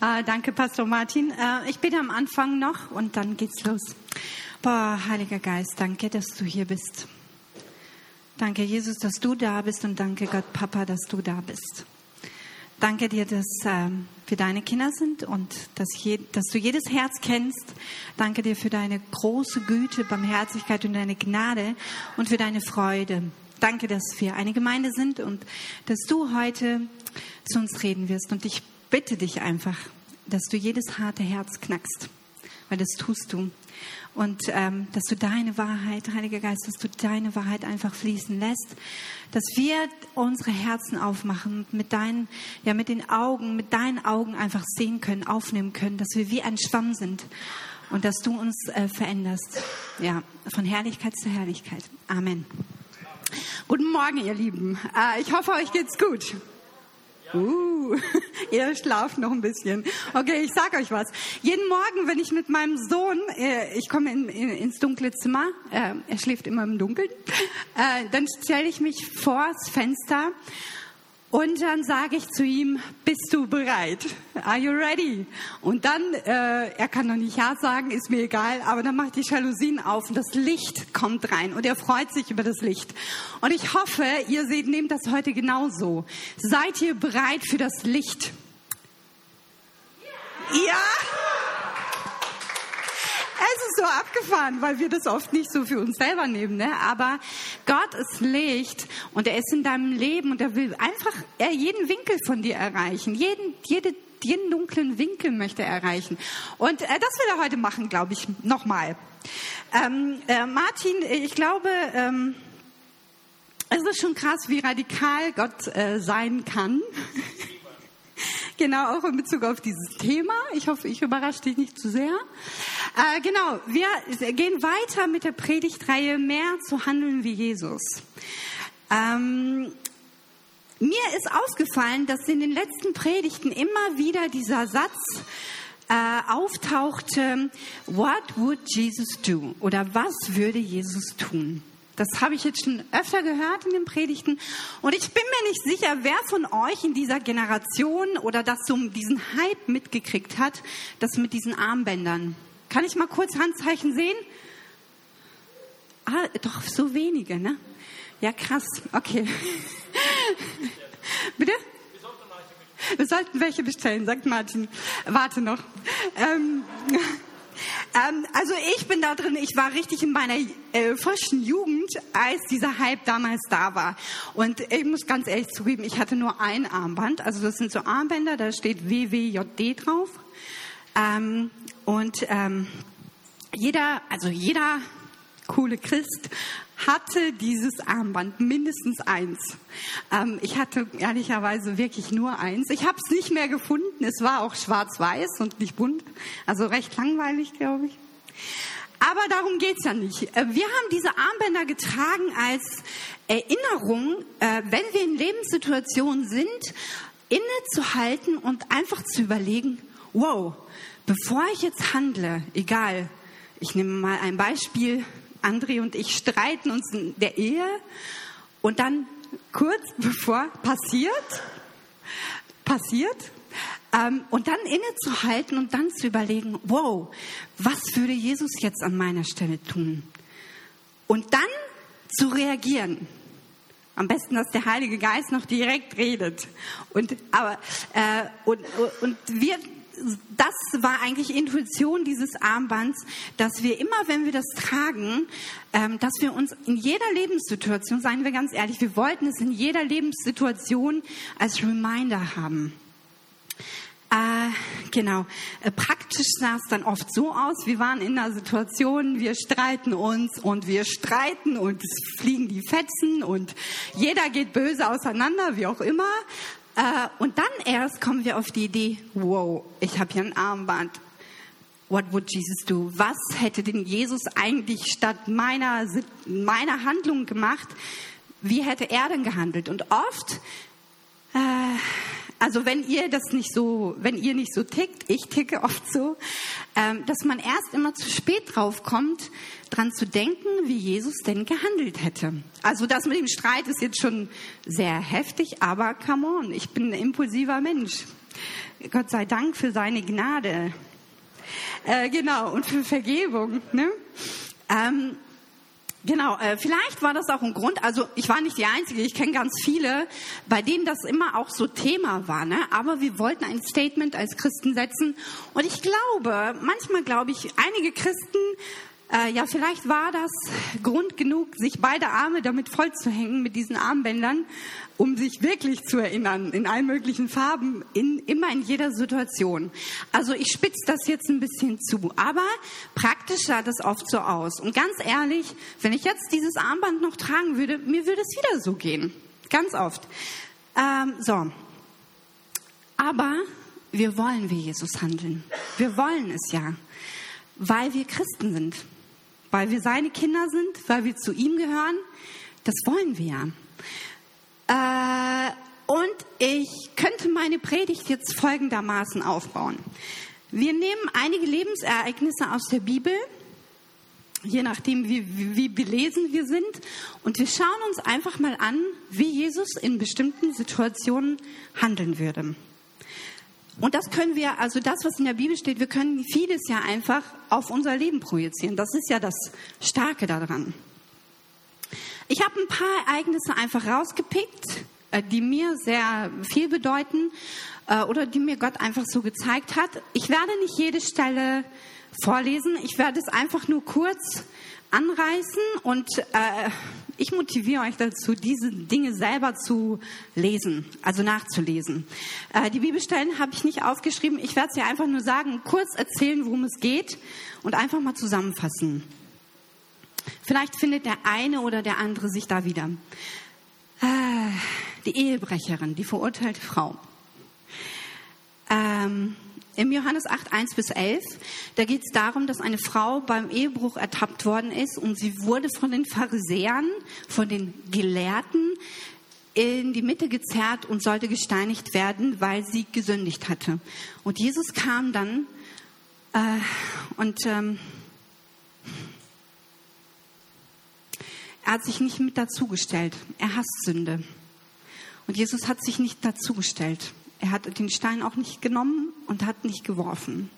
Äh, danke, Pastor Martin. Äh, ich bete am Anfang noch und dann geht's los. Boah, Heiliger Geist, danke, dass du hier bist. Danke, Jesus, dass du da bist und danke, Gott, Papa, dass du da bist. Danke dir, dass ähm, wir deine Kinder sind und dass, je, dass du jedes Herz kennst. Danke dir für deine große Güte, Barmherzigkeit und deine Gnade und für deine Freude. Danke, dass wir eine Gemeinde sind und dass du heute zu uns reden wirst. Und ich bitte dich einfach, dass du jedes harte Herz knackst, weil das tust du. Und ähm, dass du deine Wahrheit, Heiliger Geist, dass du deine Wahrheit einfach fließen lässt, dass wir unsere Herzen aufmachen, mit deinen, ja, mit den Augen, mit deinen Augen einfach sehen können, aufnehmen können, dass wir wie ein Schwamm sind und dass du uns äh, veränderst. Ja, von Herrlichkeit zu Herrlichkeit. Amen. Guten Morgen, ihr Lieben. Äh, ich hoffe, euch geht's gut. Uh, ihr schlaft noch ein bisschen. Okay, ich sag euch was. Jeden Morgen, wenn ich mit meinem Sohn, äh, ich komme in, in, ins dunkle Zimmer, äh, er schläft immer im Dunkeln, äh, dann stelle ich mich vors Fenster und dann sage ich zu ihm, bist du bereit? Are you ready? Und dann, äh, er kann noch nicht Ja sagen, ist mir egal, aber dann macht die Jalousien auf und das Licht kommt rein und er freut sich über das Licht. Und ich hoffe, ihr seht, nehmt das heute genauso. Seid ihr bereit für das Licht? Ja? Es ist so abgefahren, weil wir das oft nicht so für uns selber nehmen. Ne? Aber Gott ist Licht und er ist in deinem Leben und er will einfach er jeden Winkel von dir erreichen. Jeden, jede, jeden dunklen Winkel möchte er erreichen. Und äh, das will er heute machen, glaube ich, nochmal. Ähm, äh, Martin, ich glaube, ähm, es ist schon krass, wie radikal Gott äh, sein kann. genau, auch in Bezug auf dieses Thema. Ich hoffe, ich überrasche dich nicht zu sehr. Äh, genau, wir gehen weiter mit der Predigtreihe Mehr zu handeln wie Jesus. Ähm, mir ist aufgefallen, dass in den letzten Predigten immer wieder dieser Satz äh, auftauchte, What would Jesus do? Oder was würde Jesus tun? Das habe ich jetzt schon öfter gehört in den Predigten. Und ich bin mir nicht sicher, wer von euch in dieser Generation oder das so diesen Hype mitgekriegt hat, das mit diesen Armbändern. Kann ich mal kurz Handzeichen sehen? Ah, doch, so wenige, ne? Ja, krass. Okay. Bitte? Wir sollten welche bestellen, sagt Martin. Warte noch. Ähm, ähm, also ich bin da drin, ich war richtig in meiner äh, frischen Jugend, als dieser Hype damals da war. Und ich muss ganz ehrlich zugeben, ich hatte nur ein Armband. Also das sind so Armbänder, da steht WWJD drauf. Ähm, und ähm, jeder, also jeder coole Christ hatte dieses Armband, mindestens eins. Ähm, ich hatte ehrlicherweise wirklich nur eins. Ich habe es nicht mehr gefunden. Es war auch schwarz-weiß und nicht bunt. Also recht langweilig, glaube ich. Aber darum geht's ja nicht. Äh, wir haben diese Armbänder getragen als Erinnerung, äh, wenn wir in Lebenssituationen sind, innezuhalten und einfach zu überlegen, wow, bevor ich jetzt handle, egal, ich nehme mal ein Beispiel, André und ich streiten uns in der Ehe und dann kurz bevor passiert, passiert, ähm, und dann innezuhalten und dann zu überlegen, wow, was würde Jesus jetzt an meiner Stelle tun? Und dann zu reagieren. Am besten, dass der Heilige Geist noch direkt redet. Und, aber, äh, und, und wir das war eigentlich Intuition dieses Armbands, dass wir immer, wenn wir das tragen, ähm, dass wir uns in jeder Lebenssituation, seien wir ganz ehrlich, wir wollten es in jeder Lebenssituation als Reminder haben. Äh, genau. Äh, praktisch sah es dann oft so aus, wir waren in einer Situation, wir streiten uns und wir streiten und es fliegen die Fetzen und jeder geht böse auseinander, wie auch immer. Äh, und dann erst kommen wir auf die Idee, wow, ich habe hier ein Armband. What would Jesus do? Was hätte denn Jesus eigentlich statt meiner, meiner Handlung gemacht? Wie hätte er denn gehandelt? Und oft, äh, also wenn ihr das nicht so, wenn ihr nicht so tickt, ich ticke oft so, ähm, dass man erst immer zu spät drauf kommt, dran zu denken, wie Jesus denn gehandelt hätte. Also das mit dem Streit ist jetzt schon sehr heftig, aber come on, ich bin ein impulsiver Mensch. Gott sei Dank für seine Gnade. Äh, genau, und für Vergebung. Ne? Ähm, Genau, äh, vielleicht war das auch ein Grund, also ich war nicht die Einzige, ich kenne ganz viele, bei denen das immer auch so Thema war, ne? aber wir wollten ein Statement als Christen setzen und ich glaube, manchmal glaube ich, einige Christen äh, ja, vielleicht war das Grund genug, sich beide Arme damit vollzuhängen mit diesen Armbändern, um sich wirklich zu erinnern, in allen möglichen Farben, in, immer in jeder Situation. Also ich spitze das jetzt ein bisschen zu, aber praktisch sah das oft so aus. Und ganz ehrlich, wenn ich jetzt dieses Armband noch tragen würde, mir würde es wieder so gehen. Ganz oft. Ähm, so. Aber wir wollen wie Jesus handeln. Wir wollen es ja, weil wir Christen sind weil wir seine Kinder sind, weil wir zu ihm gehören. Das wollen wir. Äh, und ich könnte meine Predigt jetzt folgendermaßen aufbauen. Wir nehmen einige Lebensereignisse aus der Bibel, je nachdem, wie, wie, belesen wir sind, und wir schauen uns einfach mal an, wie Jesus in bestimmten Situationen handeln würde. Und das können wir, also das, was in der Bibel steht, wir können vieles ja einfach auf unser Leben projizieren. Das ist ja das Starke daran. Ich habe ein paar Ereignisse einfach rausgepickt, äh, die mir sehr viel bedeuten äh, oder die mir Gott einfach so gezeigt hat. Ich werde nicht jede Stelle vorlesen. Ich werde es einfach nur kurz anreißen und äh, ich motiviere euch dazu, diese Dinge selber zu lesen, also nachzulesen. Äh, die Bibelstellen habe ich nicht aufgeschrieben. Ich werde sie einfach nur sagen, kurz erzählen, worum es geht und einfach mal zusammenfassen. Vielleicht findet der eine oder der andere sich da wieder. Äh, die Ehebrecherin, die verurteilte Frau. Ähm, im Johannes 8, 1 bis 11, da geht es darum, dass eine Frau beim Ehebruch ertappt worden ist und sie wurde von den Pharisäern, von den Gelehrten in die Mitte gezerrt und sollte gesteinigt werden, weil sie gesündigt hatte. Und Jesus kam dann äh, und ähm, er hat sich nicht mit dazugestellt. Er hasst Sünde. Und Jesus hat sich nicht dazugestellt. Er hat den Stein auch nicht genommen und hat nicht geworfen.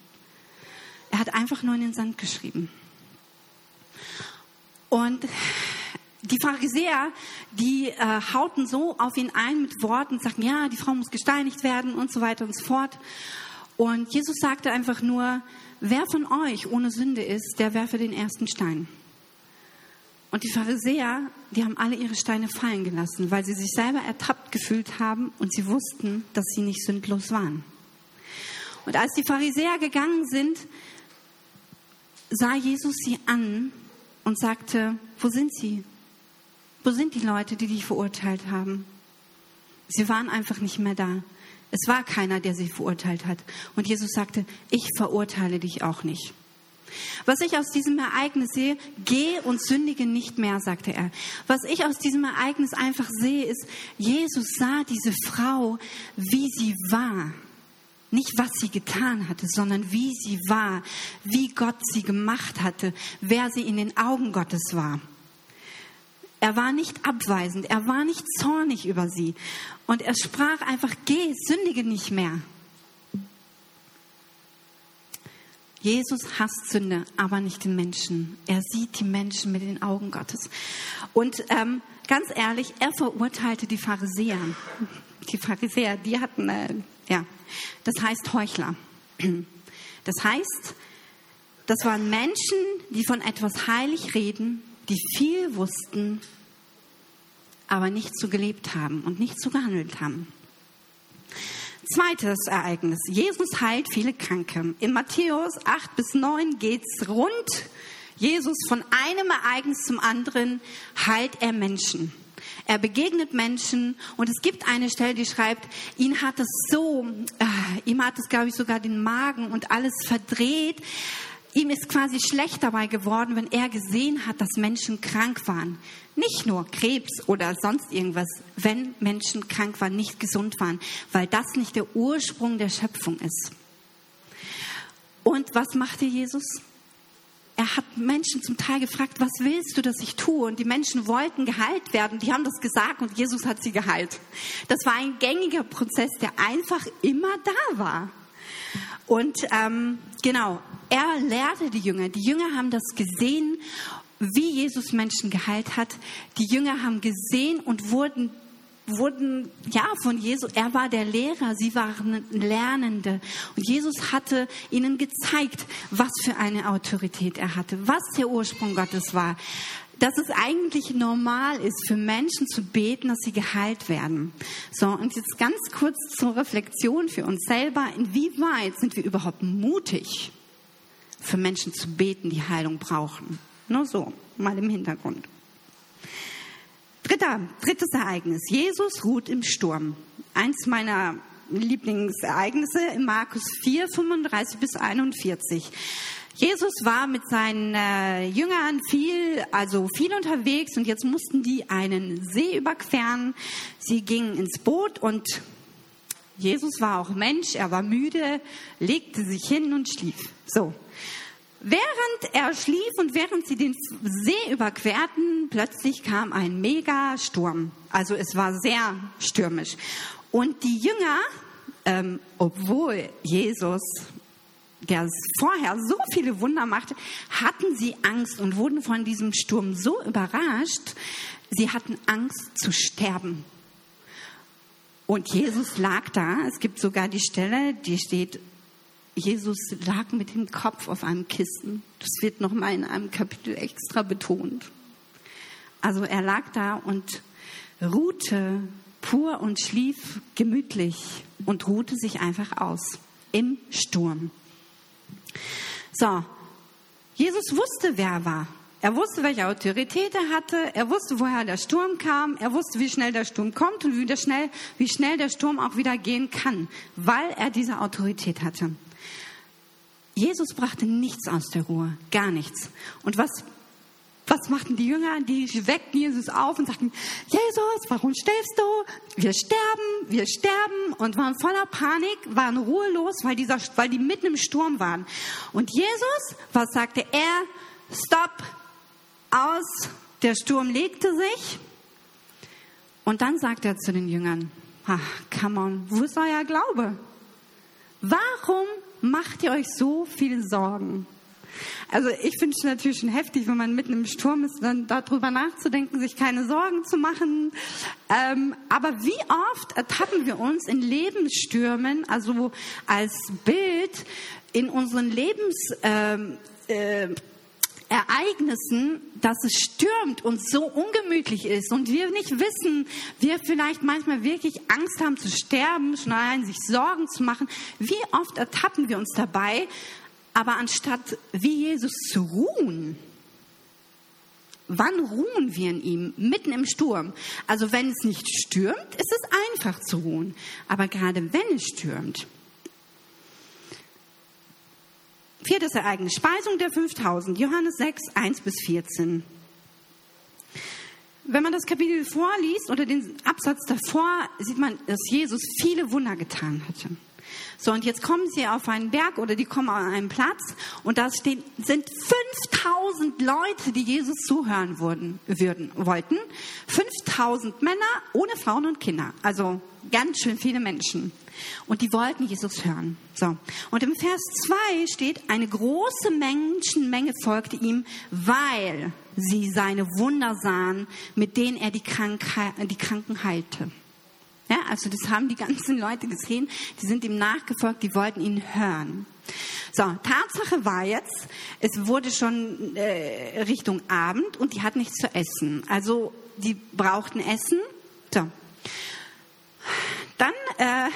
Er hat einfach nur in den Sand geschrieben. Und die Pharisäer, die äh, hauten so auf ihn ein mit Worten, sagten, ja, die Frau muss gesteinigt werden und so weiter und so fort. Und Jesus sagte einfach nur, wer von euch ohne Sünde ist, der werfe den ersten Stein. Und die Pharisäer, die haben alle ihre Steine fallen gelassen, weil sie sich selber ertappt gefühlt haben und sie wussten, dass sie nicht sündlos waren. Und als die Pharisäer gegangen sind, sah Jesus sie an und sagte, wo sind sie? Wo sind die Leute, die dich verurteilt haben? Sie waren einfach nicht mehr da. Es war keiner, der sie verurteilt hat. Und Jesus sagte, ich verurteile dich auch nicht. Was ich aus diesem Ereignis sehe, geh und sündige nicht mehr, sagte er. Was ich aus diesem Ereignis einfach sehe, ist, Jesus sah diese Frau, wie sie war. Nicht, was sie getan hatte, sondern wie sie war, wie Gott sie gemacht hatte, wer sie in den Augen Gottes war. Er war nicht abweisend, er war nicht zornig über sie. Und er sprach einfach, geh, sündige nicht mehr. Jesus hasst Sünde, aber nicht den Menschen. Er sieht die Menschen mit den Augen Gottes. Und ähm, ganz ehrlich, er verurteilte die Pharisäer. Die Pharisäer, die hatten, äh, ja, das heißt Heuchler. Das heißt, das waren Menschen, die von etwas heilig reden, die viel wussten, aber nicht so gelebt haben und nicht so gehandelt haben. Zweites Ereignis. Jesus heilt viele Kranke. In Matthäus 8 bis 9 geht's rund. Jesus von einem Ereignis zum anderen heilt er Menschen. Er begegnet Menschen und es gibt eine Stelle, die schreibt, ihn hat es so, äh, ihm hat es, glaube ich, sogar den Magen und alles verdreht. Ihm ist quasi schlecht dabei geworden, wenn er gesehen hat, dass Menschen krank waren. Nicht nur Krebs oder sonst irgendwas, wenn Menschen krank waren, nicht gesund waren, weil das nicht der Ursprung der Schöpfung ist. Und was machte Jesus? er hat Menschen zum Teil gefragt, was willst du, dass ich tue? Und die Menschen wollten geheilt werden. Die haben das gesagt und Jesus hat sie geheilt. Das war ein gängiger Prozess, der einfach immer da war. Und ähm, genau, er lehrte die Jünger. Die Jünger haben das gesehen, wie Jesus Menschen geheilt hat. Die Jünger haben gesehen und wurden wurden ja von Jesus, er war der Lehrer, sie waren Lernende. Und Jesus hatte ihnen gezeigt, was für eine Autorität er hatte, was der Ursprung Gottes war. Dass es eigentlich normal ist, für Menschen zu beten, dass sie geheilt werden. So, und jetzt ganz kurz zur Reflexion für uns selber. Inwieweit sind wir überhaupt mutig, für Menschen zu beten, die Heilung brauchen? Nur so, mal im Hintergrund. Dritter, drittes Ereignis. Jesus ruht im Sturm. Eins meiner Lieblingsereignisse in Markus 4, 35 bis 41. Jesus war mit seinen äh, Jüngern viel, also viel unterwegs und jetzt mussten die einen See überqueren. Sie gingen ins Boot und Jesus war auch Mensch, er war müde, legte sich hin und schlief. So. Während er schlief und während sie den See überquerten, plötzlich kam ein Megasturm. Also es war sehr stürmisch. Und die Jünger, ähm, obwohl Jesus, der vorher so viele Wunder machte, hatten sie Angst und wurden von diesem Sturm so überrascht, sie hatten Angst zu sterben. Und Jesus lag da. Es gibt sogar die Stelle, die steht Jesus lag mit dem Kopf auf einem Kissen. Das wird nochmal in einem Kapitel extra betont. Also er lag da und ruhte pur und schlief gemütlich und ruhte sich einfach aus im Sturm. So, Jesus wusste, wer er war. Er wusste, welche Autorität er hatte. Er wusste, woher der Sturm kam. Er wusste, wie schnell der Sturm kommt und wie schnell, wie schnell der Sturm auch wieder gehen kann, weil er diese Autorität hatte. Jesus brachte nichts aus der Ruhe, gar nichts. Und was, was machten die Jünger? Die weckten Jesus auf und sagten, Jesus, warum stellst du? Wir sterben, wir sterben und waren voller Panik, waren ruhelos, weil, dieser, weil die mitten im Sturm waren. Und Jesus, was sagte er? Stopp, aus, der Sturm legte sich. Und dann sagt er zu den Jüngern, ach, come on, wo ist euer Glaube? Warum macht ihr euch so viel Sorgen? Also ich finde es natürlich schon heftig, wenn man mitten im Sturm ist, dann darüber nachzudenken, sich keine Sorgen zu machen. Ähm, aber wie oft ertappen wir uns in Lebensstürmen, also als Bild in unseren Lebens... Ähm, äh, Ereignissen, dass es stürmt und so ungemütlich ist und wir nicht wissen, wir vielleicht manchmal wirklich Angst haben zu sterben, schon allein sich Sorgen zu machen. Wie oft ertappen wir uns dabei, aber anstatt wie Jesus zu ruhen, Wann ruhen wir in ihm? Mitten im Sturm. Also wenn es nicht stürmt, ist es einfach zu ruhen. Aber gerade wenn es stürmt, Viertes Ereignis, Speisung der 5000, Johannes 6, 1 bis 14. Wenn man das Kapitel vorliest oder den Absatz davor, sieht man, dass Jesus viele Wunder getan hatte. So, und jetzt kommen sie auf einen Berg oder die kommen an einen Platz und da stehen, sind 5000 Leute, die Jesus zuhören wurden, würden, wollten. 5000 Männer ohne Frauen und Kinder. Also ganz schön viele Menschen. Und die wollten Jesus hören. So. Und im Vers 2 steht, eine große Menschenmenge folgte ihm, weil sie seine Wunder sahen, mit denen er die, Krankheit, die Kranken heilte. Ja, also das haben die ganzen Leute gesehen, die sind ihm nachgefolgt, die wollten ihn hören. So, Tatsache war jetzt, es wurde schon äh, Richtung Abend und die hatten nichts zu essen. Also die brauchten Essen. So. Dann, äh,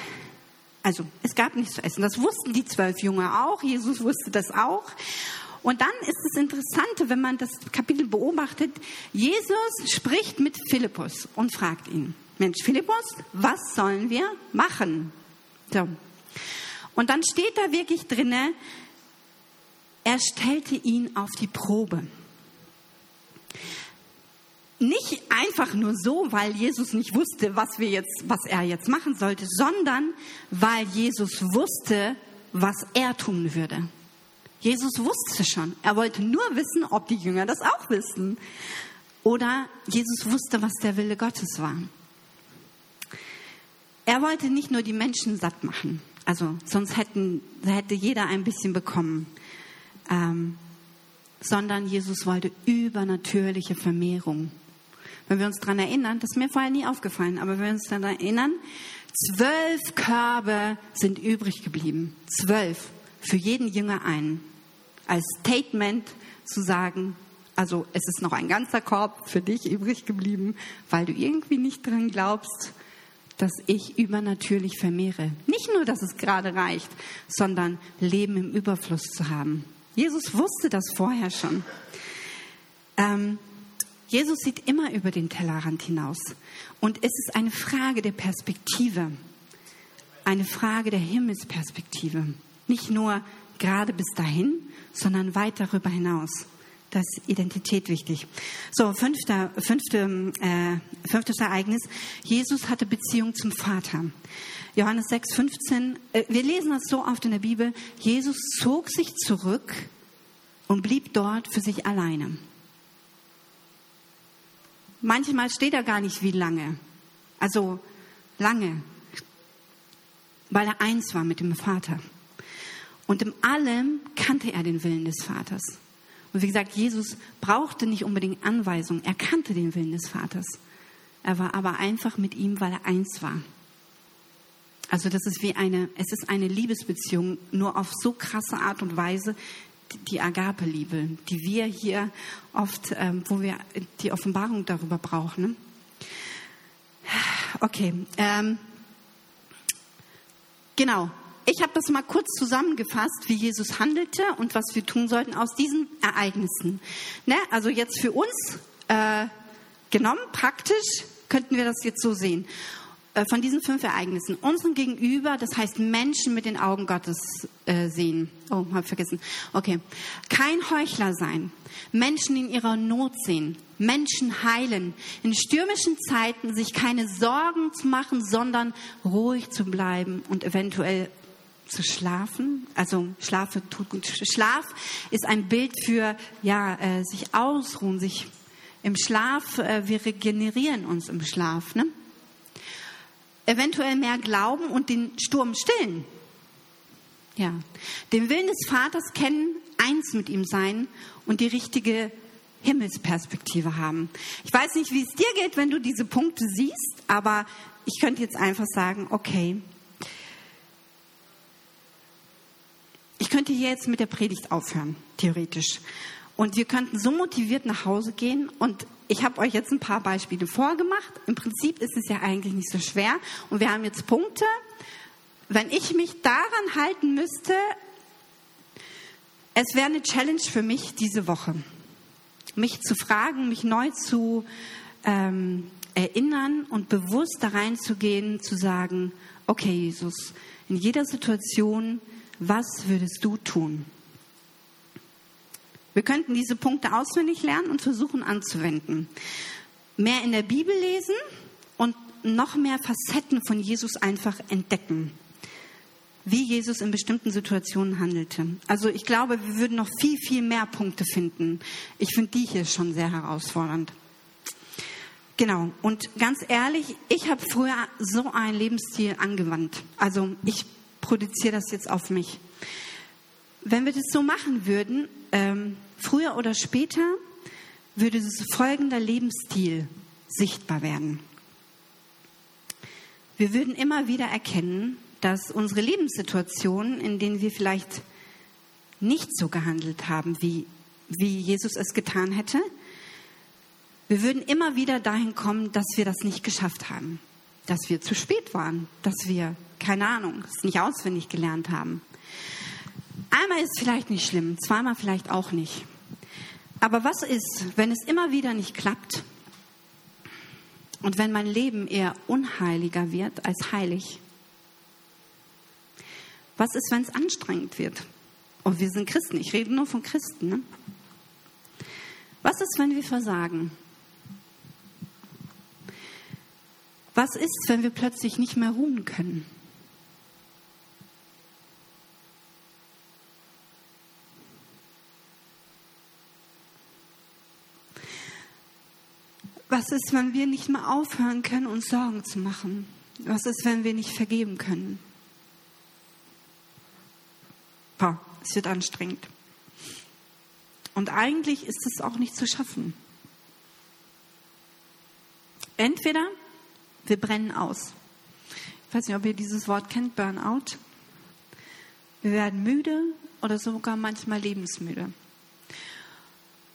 also es gab nichts zu essen. Das wussten die zwölf Jünger auch. Jesus wusste das auch. Und dann ist es interessant, wenn man das Kapitel beobachtet. Jesus spricht mit Philippus und fragt ihn. Mensch, Philippus, was sollen wir machen? So. Und dann steht da wirklich drinne, er stellte ihn auf die Probe. Nicht einfach nur so, weil Jesus nicht wusste, was wir jetzt, was er jetzt machen sollte, sondern weil Jesus wusste, was er tun würde. Jesus wusste schon. Er wollte nur wissen, ob die Jünger das auch wissen. Oder Jesus wusste, was der Wille Gottes war. Er wollte nicht nur die Menschen satt machen. Also sonst hätten, hätte jeder ein bisschen bekommen. Ähm, sondern Jesus wollte übernatürliche Vermehrung. Wenn wir uns daran erinnern, das ist mir vorher nie aufgefallen, aber wenn wir uns daran erinnern, zwölf Körbe sind übrig geblieben. Zwölf. Für jeden Jünger einen. Als Statement zu sagen, also es ist noch ein ganzer Korb für dich übrig geblieben, weil du irgendwie nicht dran glaubst, dass ich übernatürlich vermehre. Nicht nur, dass es gerade reicht, sondern Leben im Überfluss zu haben. Jesus wusste das vorher schon. Ähm, Jesus sieht immer über den Tellerrand hinaus. Und es ist eine Frage der Perspektive, eine Frage der Himmelsperspektive. Nicht nur gerade bis dahin, sondern weit darüber hinaus. Das ist Identität wichtig. So, fünfter, fünfte, äh, fünftes Ereignis. Jesus hatte Beziehung zum Vater. Johannes 6, 15. Äh, wir lesen das so oft in der Bibel. Jesus zog sich zurück und blieb dort für sich alleine. Manchmal steht er gar nicht wie lange. Also lange. Weil er eins war mit dem Vater. Und in allem kannte er den Willen des Vaters. Und wie gesagt, Jesus brauchte nicht unbedingt Anweisungen. Er kannte den Willen des Vaters. Er war aber einfach mit ihm, weil er eins war. Also das ist wie eine, es ist eine Liebesbeziehung, nur auf so krasse Art und Weise, die Agape-Liebe, die wir hier oft, ähm, wo wir die Offenbarung darüber brauchen. Okay, ähm, genau. Ich habe das mal kurz zusammengefasst, wie Jesus handelte und was wir tun sollten aus diesen Ereignissen. Ne? Also jetzt für uns äh, genommen, praktisch könnten wir das jetzt so sehen. Äh, von diesen fünf Ereignissen unseren Gegenüber, das heißt Menschen mit den Augen Gottes äh, sehen. Oh, hab vergessen. Okay. Kein Heuchler sein. Menschen in ihrer Not sehen. Menschen heilen. In stürmischen Zeiten sich keine Sorgen zu machen, sondern ruhig zu bleiben und eventuell zu schlafen. Also Schlafe tut gut. Schlaf ist ein Bild für ja äh, sich ausruhen, sich im Schlaf. Äh, wir regenerieren uns im Schlaf. Ne? eventuell mehr glauben und den Sturm stillen. Ja, den Willen des Vaters kennen, eins mit ihm sein und die richtige Himmelsperspektive haben. Ich weiß nicht, wie es dir geht, wenn du diese Punkte siehst, aber ich könnte jetzt einfach sagen, okay, ich könnte hier jetzt mit der Predigt aufhören, theoretisch. Und wir könnten so motiviert nach Hause gehen und ich habe euch jetzt ein paar Beispiele vorgemacht. Im Prinzip ist es ja eigentlich nicht so schwer. Und wir haben jetzt Punkte. Wenn ich mich daran halten müsste, es wäre eine Challenge für mich diese Woche. Mich zu fragen, mich neu zu ähm, erinnern und bewusst da reinzugehen, zu sagen, okay Jesus, in jeder Situation, was würdest du tun? Wir könnten diese Punkte auswendig lernen und versuchen anzuwenden. Mehr in der Bibel lesen und noch mehr Facetten von Jesus einfach entdecken. Wie Jesus in bestimmten Situationen handelte. Also ich glaube, wir würden noch viel, viel mehr Punkte finden. Ich finde die hier schon sehr herausfordernd. Genau. Und ganz ehrlich, ich habe früher so einen Lebensstil angewandt. Also ich produziere das jetzt auf mich. Wenn wir das so machen würden, ähm, früher oder später würde folgender Lebensstil sichtbar werden. Wir würden immer wieder erkennen, dass unsere Lebenssituationen, in denen wir vielleicht nicht so gehandelt haben, wie, wie Jesus es getan hätte, wir würden immer wieder dahin kommen, dass wir das nicht geschafft haben, dass wir zu spät waren, dass wir, keine Ahnung, es nicht auswendig gelernt haben. Einmal ist vielleicht nicht schlimm, zweimal vielleicht auch nicht. Aber was ist, wenn es immer wieder nicht klappt und wenn mein Leben eher unheiliger wird als heilig? Was ist, wenn es anstrengend wird? Und wir sind Christen, ich rede nur von Christen. Ne? Was ist, wenn wir versagen? Was ist, wenn wir plötzlich nicht mehr ruhen können? Was ist, wenn wir nicht mehr aufhören können, uns Sorgen zu machen? Was ist, wenn wir nicht vergeben können? Boah, es wird anstrengend. Und eigentlich ist es auch nicht zu schaffen. Entweder wir brennen aus. Ich weiß nicht, ob ihr dieses Wort kennt, Burnout. Wir werden müde oder sogar manchmal lebensmüde.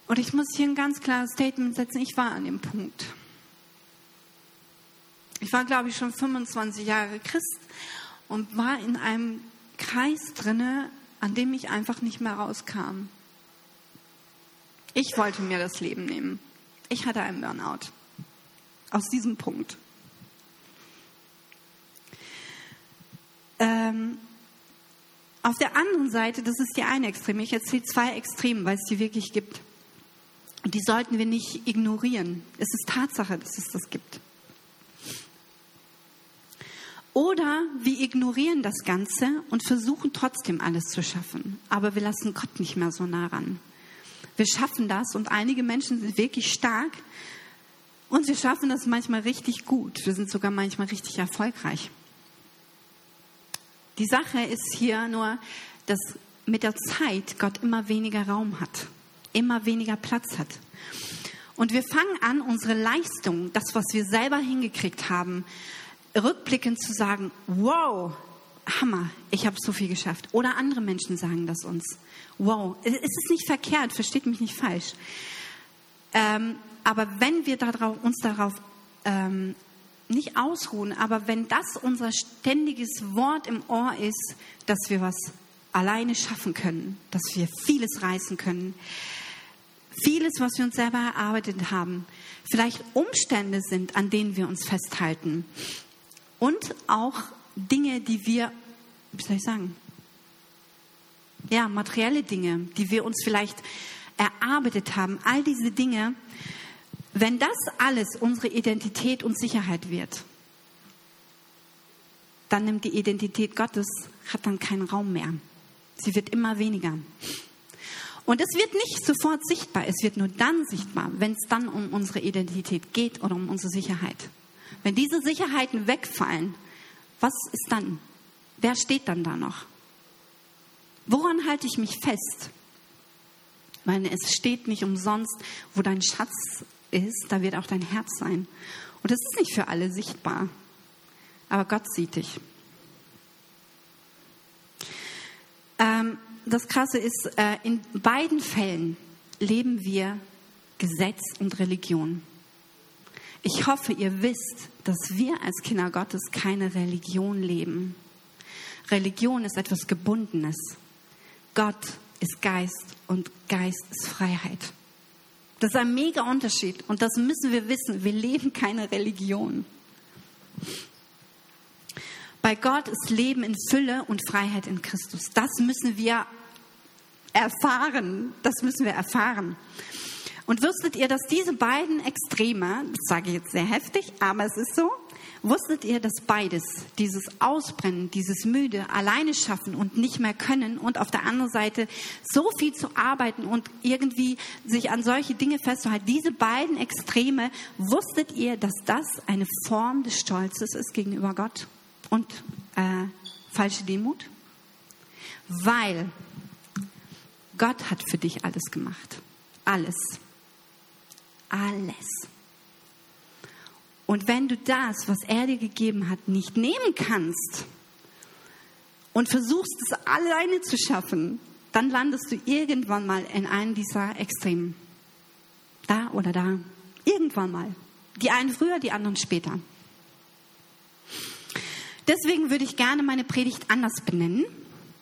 Und ich muss hier ein ganz klares Statement setzen. Ich war an dem Punkt. Ich war, glaube ich, schon 25 Jahre Christ und war in einem Kreis drinne, an dem ich einfach nicht mehr rauskam. Ich wollte mir das Leben nehmen. Ich hatte einen Burnout. Aus diesem Punkt. Ähm, auf der anderen Seite, das ist die eine Extreme, ich erzähle zwei Extremen, weil es die wirklich gibt. Und die sollten wir nicht ignorieren. Es ist Tatsache, dass es das gibt. Oder wir ignorieren das Ganze und versuchen trotzdem alles zu schaffen. Aber wir lassen Gott nicht mehr so nah ran. Wir schaffen das und einige Menschen sind wirklich stark und wir schaffen das manchmal richtig gut. Wir sind sogar manchmal richtig erfolgreich. Die Sache ist hier nur, dass mit der Zeit Gott immer weniger Raum hat, immer weniger Platz hat. Und wir fangen an, unsere Leistung, das, was wir selber hingekriegt haben, rückblickend zu sagen, wow, Hammer, ich habe so viel geschafft. Oder andere Menschen sagen das uns. Wow, es ist nicht verkehrt, versteht mich nicht falsch. Ähm, aber wenn wir darauf, uns darauf ähm, nicht ausruhen, aber wenn das unser ständiges Wort im Ohr ist, dass wir was alleine schaffen können, dass wir vieles reißen können, vieles, was wir uns selber erarbeitet haben, vielleicht Umstände sind, an denen wir uns festhalten, und auch Dinge, die wir, wie soll ich sagen, ja, materielle Dinge, die wir uns vielleicht erarbeitet haben, all diese Dinge, wenn das alles unsere Identität und Sicherheit wird, dann nimmt die Identität Gottes, hat dann keinen Raum mehr. Sie wird immer weniger. Und es wird nicht sofort sichtbar, es wird nur dann sichtbar, wenn es dann um unsere Identität geht oder um unsere Sicherheit. Wenn diese Sicherheiten wegfallen, was ist dann? Wer steht dann da noch? Woran halte ich mich fest? Weil es steht nicht umsonst, wo dein Schatz ist, da wird auch dein Herz sein. Und das ist nicht für alle sichtbar. Aber Gott sieht dich. Ähm, das Krasse ist, äh, in beiden Fällen leben wir Gesetz und Religion. Ich hoffe, ihr wisst, dass wir als Kinder Gottes keine Religion leben. Religion ist etwas Gebundenes. Gott ist Geist und Geist ist Freiheit. Das ist ein mega Unterschied und das müssen wir wissen. Wir leben keine Religion. Bei Gott ist Leben in Fülle und Freiheit in Christus. Das müssen wir erfahren. Das müssen wir erfahren. Und wusstet ihr, dass diese beiden Extreme, das sage ich jetzt sehr heftig, aber es ist so, wusstet ihr, dass beides, dieses Ausbrennen, dieses Müde, alleine schaffen und nicht mehr können und auf der anderen Seite so viel zu arbeiten und irgendwie sich an solche Dinge festzuhalten, diese beiden Extreme, wusstet ihr, dass das eine Form des Stolzes ist gegenüber Gott und äh, falsche Demut? Weil Gott hat für dich alles gemacht. Alles alles. Und wenn du das, was er dir gegeben hat, nicht nehmen kannst und versuchst es alleine zu schaffen, dann landest du irgendwann mal in einem dieser Extremen. Da oder da. Irgendwann mal. Die einen früher, die anderen später. Deswegen würde ich gerne meine Predigt anders benennen.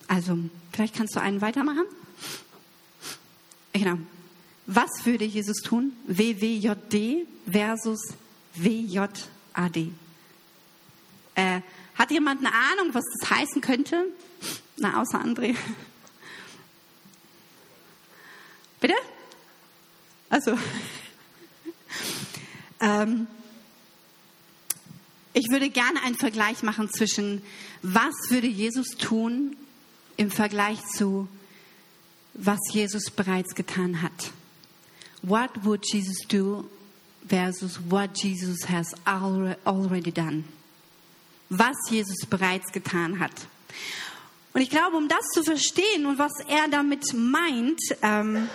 Also, vielleicht kannst du einen weitermachen. Genau. Was würde Jesus tun? WWJD versus WJAD. Äh, hat jemand eine Ahnung, was das heißen könnte? Na, außer André. Bitte? Also, ähm, ich würde gerne einen Vergleich machen zwischen, was würde Jesus tun im Vergleich zu, was Jesus bereits getan hat. What would Jesus do versus what Jesus has already done. Was Jesus bereits getan hat. Und ich glaube, um das zu verstehen und was er damit meint ähm,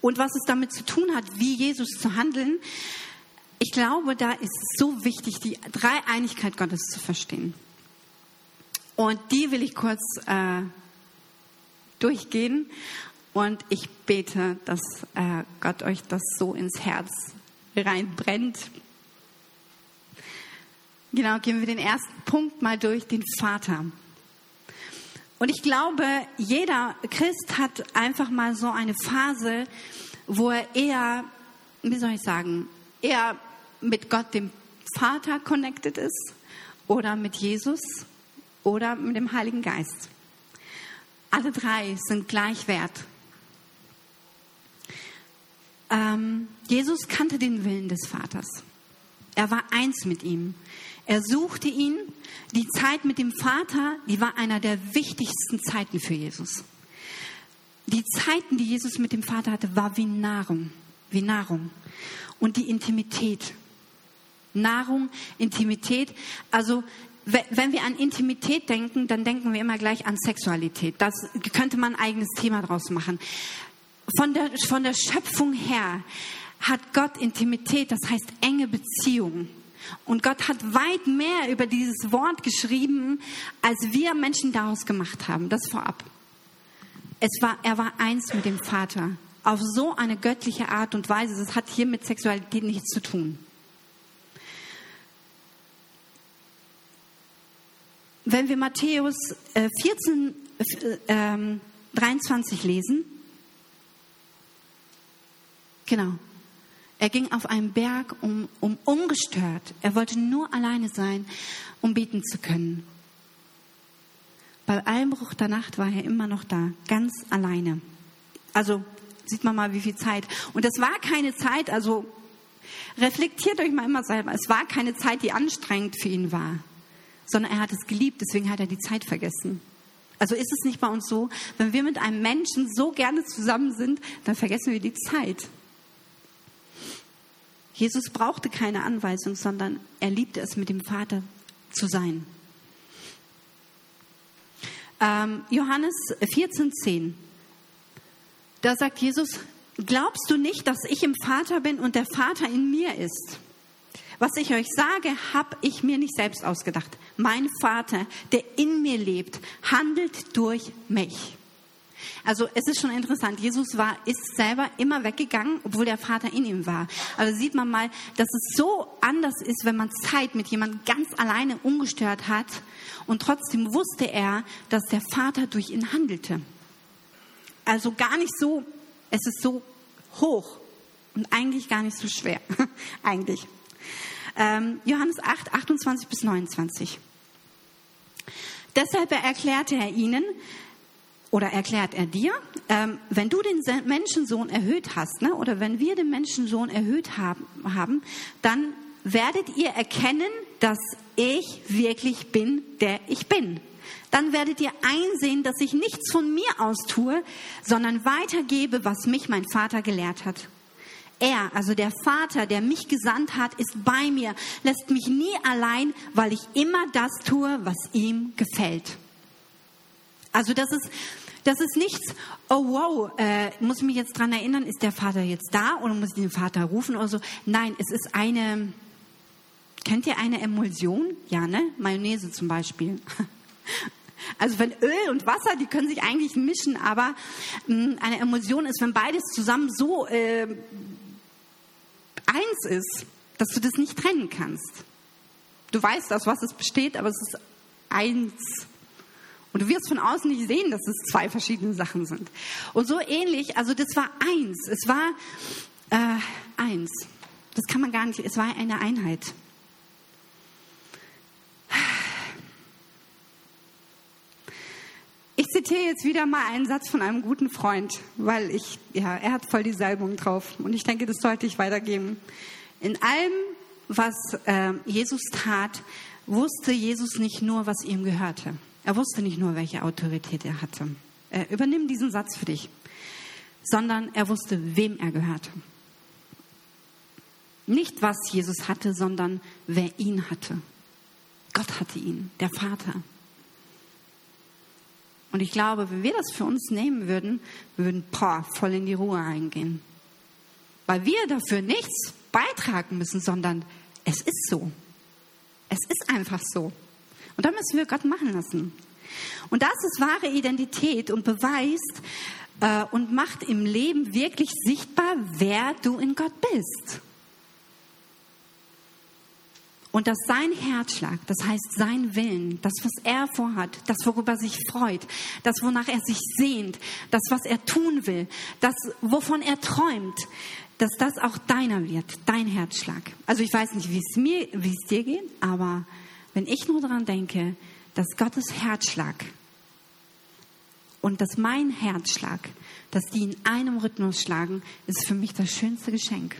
und was es damit zu tun hat, wie Jesus zu handeln, ich glaube, da ist so wichtig, die Dreieinigkeit Gottes zu verstehen. Und die will ich kurz äh, durchgehen. Und ich bete, dass äh, Gott euch das so ins Herz reinbrennt. Genau, gehen wir den ersten Punkt mal durch, den Vater. Und ich glaube, jeder Christ hat einfach mal so eine Phase, wo er eher, wie soll ich sagen, eher mit Gott, dem Vater, connected ist oder mit Jesus oder mit dem Heiligen Geist. Alle drei sind gleich wert. Ähm, Jesus kannte den Willen des Vaters. Er war eins mit ihm. Er suchte ihn. Die Zeit mit dem Vater, die war einer der wichtigsten Zeiten für Jesus. Die Zeiten, die Jesus mit dem Vater hatte, war wie Nahrung, wie Nahrung. Und die Intimität. Nahrung, Intimität. Also wenn wir an Intimität denken, dann denken wir immer gleich an Sexualität. Das könnte man ein eigenes Thema draus machen. Von der, von der Schöpfung her hat Gott Intimität, das heißt enge Beziehung. Und Gott hat weit mehr über dieses Wort geschrieben, als wir Menschen daraus gemacht haben. Das vorab. Es war, er war eins mit dem Vater. Auf so eine göttliche Art und Weise. Das hat hier mit Sexualität nichts zu tun. Wenn wir Matthäus 14, äh, 23 ähm, lesen, genau, er ging auf einen Berg, um, um ungestört, er wollte nur alleine sein, um beten zu können. Bei Einbruch der Nacht war er immer noch da, ganz alleine. Also sieht man mal, wie viel Zeit. Und das war keine Zeit, also reflektiert euch mal immer selber, es war keine Zeit, die anstrengend für ihn war sondern er hat es geliebt, deswegen hat er die Zeit vergessen. Also ist es nicht bei uns so, wenn wir mit einem Menschen so gerne zusammen sind, dann vergessen wir die Zeit. Jesus brauchte keine Anweisung, sondern er liebte es, mit dem Vater zu sein. Ähm, Johannes 14,10. Da sagt Jesus, glaubst du nicht, dass ich im Vater bin und der Vater in mir ist? Was ich euch sage, habe ich mir nicht selbst ausgedacht. Mein Vater, der in mir lebt, handelt durch mich. Also es ist schon interessant. Jesus war, ist selber immer weggegangen, obwohl der Vater in ihm war. Also sieht man mal, dass es so anders ist, wenn man Zeit mit jemandem ganz alleine ungestört hat und trotzdem wusste er, dass der Vater durch ihn handelte. Also gar nicht so, es ist so hoch und eigentlich gar nicht so schwer. eigentlich. Ähm, Johannes 8, 28 bis 29. Deshalb erklärte er ihnen, oder erklärt er dir, ähm, wenn du den Menschensohn erhöht hast, ne, oder wenn wir den Menschensohn erhöht haben, haben, dann werdet ihr erkennen, dass ich wirklich bin, der ich bin. Dann werdet ihr einsehen, dass ich nichts von mir aus tue, sondern weitergebe, was mich mein Vater gelehrt hat. Er, also der Vater, der mich gesandt hat, ist bei mir, lässt mich nie allein, weil ich immer das tue, was ihm gefällt. Also das ist, das ist nichts, oh wow, äh, muss ich mich jetzt dran erinnern, ist der Vater jetzt da oder muss ich den Vater rufen oder so? Nein, es ist eine, kennt ihr eine Emulsion? Ja, ne? Mayonnaise zum Beispiel. Also wenn Öl und Wasser, die können sich eigentlich mischen, aber mh, hm, eine Emulsion ist, wenn beides zusammen so äh, eins ist, dass du das nicht trennen kannst. Du weißt, aus was es besteht, aber es ist eins. Und du wirst von außen nicht sehen, dass es zwei verschiedene Sachen sind. Und so ähnlich, also das war eins. Es war äh, eins. Das kann man gar nicht, es war eine Einheit. Ich zitiere jetzt wieder mal einen Satz von einem guten Freund, weil ich, ja, er hat voll die Salbung drauf und ich denke, das sollte ich weitergeben. In allem, was äh, Jesus tat, wusste Jesus nicht nur, was ihm gehörte. Er wusste nicht nur, welche Autorität er hatte. Äh, übernimm diesen Satz für dich. Sondern er wusste, wem er gehörte. Nicht was Jesus hatte, sondern wer ihn hatte. Gott hatte ihn, der Vater. Und ich glaube, wenn wir das für uns nehmen würden, wir würden boah, voll in die Ruhe eingehen. Weil wir dafür nichts beitragen müssen, sondern es ist so. Es ist einfach so. Und da müssen wir Gott machen lassen. Und das ist wahre Identität und beweist äh, und macht im Leben wirklich sichtbar, wer du in Gott bist. Und dass sein Herzschlag, das heißt sein Willen, das, was er vorhat, das, worüber er sich freut, das, wonach er sich sehnt, das, was er tun will, das, wovon er träumt, dass das auch deiner wird, dein Herzschlag. Also ich weiß nicht, wie es mir, wie es dir geht, aber wenn ich nur daran denke, dass Gottes Herzschlag und dass mein Herzschlag, dass die in einem Rhythmus schlagen, ist für mich das schönste Geschenk.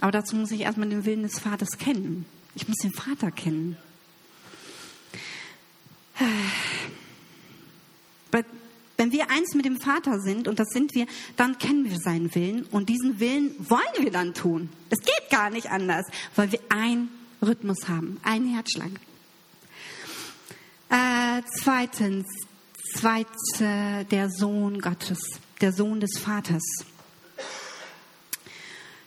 Aber dazu muss ich erstmal den Willen des Vaters kennen. Ich muss den Vater kennen. Wenn wir eins mit dem Vater sind, und das sind wir, dann kennen wir seinen Willen und diesen Willen wollen wir dann tun. Es geht gar nicht anders, weil wir einen Rhythmus haben, einen Herzschlag. Äh, zweitens, zweite, der Sohn Gottes, der Sohn des Vaters.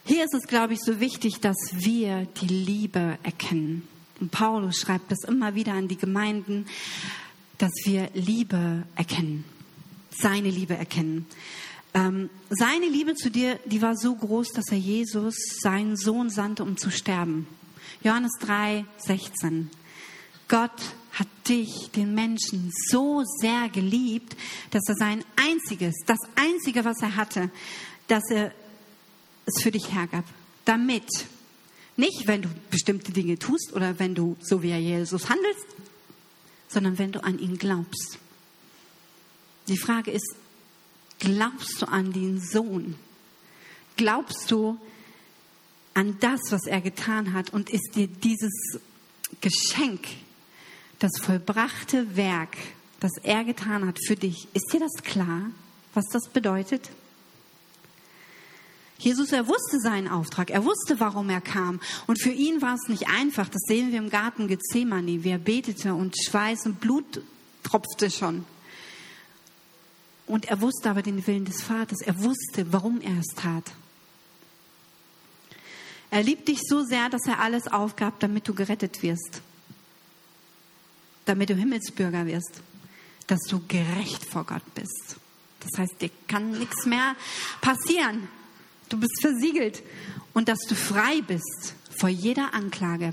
Hier ist es, glaube ich, so wichtig, dass wir die Liebe erkennen. Und Paulus schreibt das immer wieder an die Gemeinden, dass wir Liebe erkennen, seine Liebe erkennen. Ähm, seine Liebe zu dir, die war so groß, dass er Jesus, seinen Sohn, sandte, um zu sterben. Johannes 3, 16. Gott hat dich, den Menschen, so sehr geliebt, dass er sein einziges, das einzige, was er hatte, dass er es für dich hergab. Damit, nicht wenn du bestimmte Dinge tust oder wenn du so wie Jesus handelst, sondern wenn du an ihn glaubst. Die Frage ist, glaubst du an den Sohn? Glaubst du an das, was er getan hat und ist dir dieses Geschenk das vollbrachte Werk, das er getan hat für dich, ist dir das klar, was das bedeutet? Jesus, er wusste seinen Auftrag, er wusste, warum er kam. Und für ihn war es nicht einfach. Das sehen wir im Garten Gethsemane, wie er betete und Schweiß und Blut tropfte schon. Und er wusste aber den Willen des Vaters. Er wusste, warum er es tat. Er liebt dich so sehr, dass er alles aufgab, damit du gerettet wirst damit du Himmelsbürger wirst, dass du gerecht vor Gott bist. Das heißt, dir kann nichts mehr passieren. Du bist versiegelt und dass du frei bist vor jeder Anklage,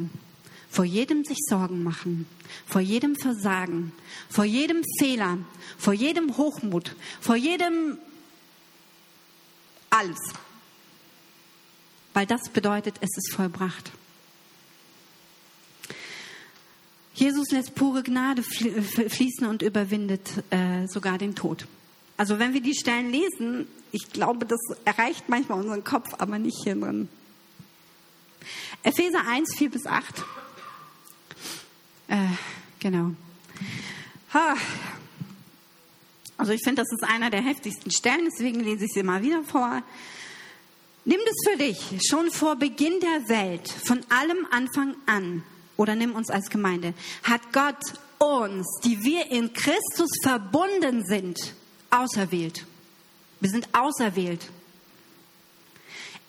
vor jedem sich Sorgen machen, vor jedem Versagen, vor jedem Fehler, vor jedem Hochmut, vor jedem alles. Weil das bedeutet, es ist vollbracht. Jesus lässt pure Gnade fließen und überwindet äh, sogar den Tod. Also wenn wir die Stellen lesen, ich glaube, das erreicht manchmal unseren Kopf, aber nicht hier drin. Epheser 1, 4 bis 8. Äh, genau. Ha. Also ich finde, das ist einer der heftigsten Stellen, deswegen lese ich sie mal wieder vor. Nimm das für dich, schon vor Beginn der Welt, von allem Anfang an, oder nimm uns als Gemeinde, hat Gott uns, die wir in Christus verbunden sind, auserwählt. Wir sind auserwählt.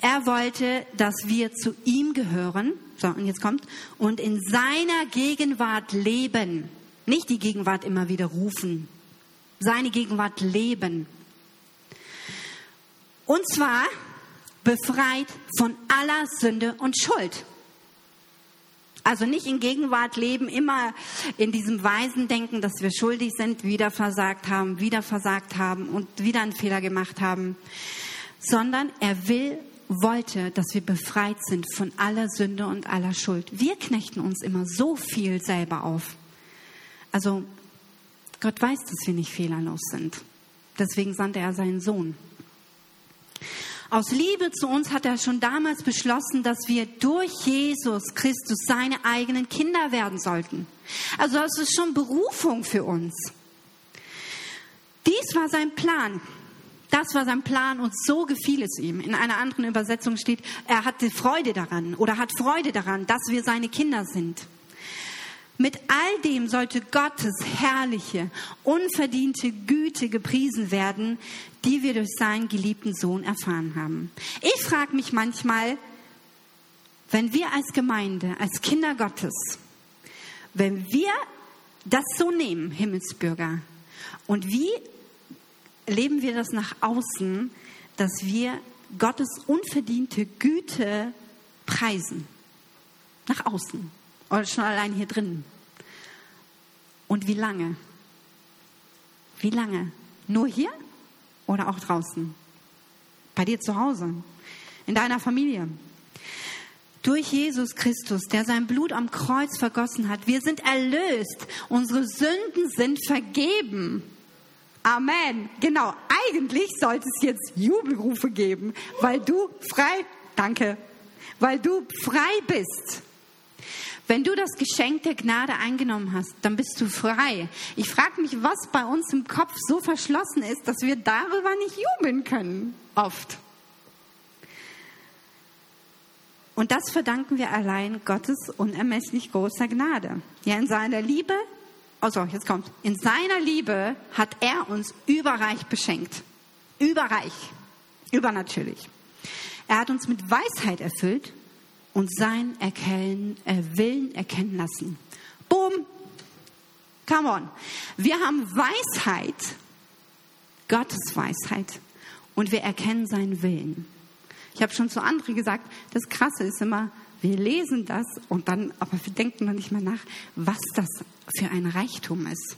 Er wollte, dass wir zu ihm gehören. So, und jetzt kommt, und in seiner Gegenwart leben. Nicht die Gegenwart immer wieder rufen. Seine Gegenwart leben. Und zwar befreit von aller Sünde und Schuld. Also nicht in Gegenwart leben, immer in diesem weisen Denken, dass wir schuldig sind, wieder versagt haben, wieder versagt haben und wieder einen Fehler gemacht haben, sondern er will, wollte, dass wir befreit sind von aller Sünde und aller Schuld. Wir knechten uns immer so viel selber auf. Also Gott weiß, dass wir nicht fehlerlos sind. Deswegen sandte er seinen Sohn. Aus Liebe zu uns hat er schon damals beschlossen, dass wir durch Jesus Christus seine eigenen Kinder werden sollten. Also das ist schon Berufung für uns. Dies war sein Plan. Das war sein Plan und so gefiel es ihm. In einer anderen Übersetzung steht, er hatte Freude daran oder hat Freude daran, dass wir seine Kinder sind. Mit all dem sollte Gottes herrliche, unverdiente Güte gepriesen werden, die wir durch seinen geliebten Sohn erfahren haben. Ich frage mich manchmal, wenn wir als Gemeinde, als Kinder Gottes, wenn wir das so nehmen, Himmelsbürger, und wie leben wir das nach außen, dass wir Gottes unverdiente Güte preisen? Nach außen oder schon allein hier drin. Und wie lange? Wie lange? Nur hier oder auch draußen? Bei dir zu Hause? In deiner Familie? Durch Jesus Christus, der sein Blut am Kreuz vergossen hat, wir sind erlöst. Unsere Sünden sind vergeben. Amen. Genau. Eigentlich sollte es jetzt Jubelrufe geben, weil du frei, danke, weil du frei bist. Wenn du das Geschenk der Gnade eingenommen hast, dann bist du frei. Ich frage mich, was bei uns im Kopf so verschlossen ist, dass wir darüber nicht jubeln können. Oft. Und das verdanken wir allein Gottes unermesslich großer Gnade. Ja, in seiner Liebe, also jetzt kommt, in seiner Liebe hat er uns überreich beschenkt. Überreich. Übernatürlich. Er hat uns mit Weisheit erfüllt und sein Erkennen, äh, Willen erkennen lassen. Boom. Come on. Wir haben Weisheit, Gottes Weisheit, und wir erkennen seinen Willen. Ich habe schon zu anderen gesagt, das Krasse ist immer, wir lesen das und dann, aber wir denken noch nicht mal nach, was das für ein Reichtum ist.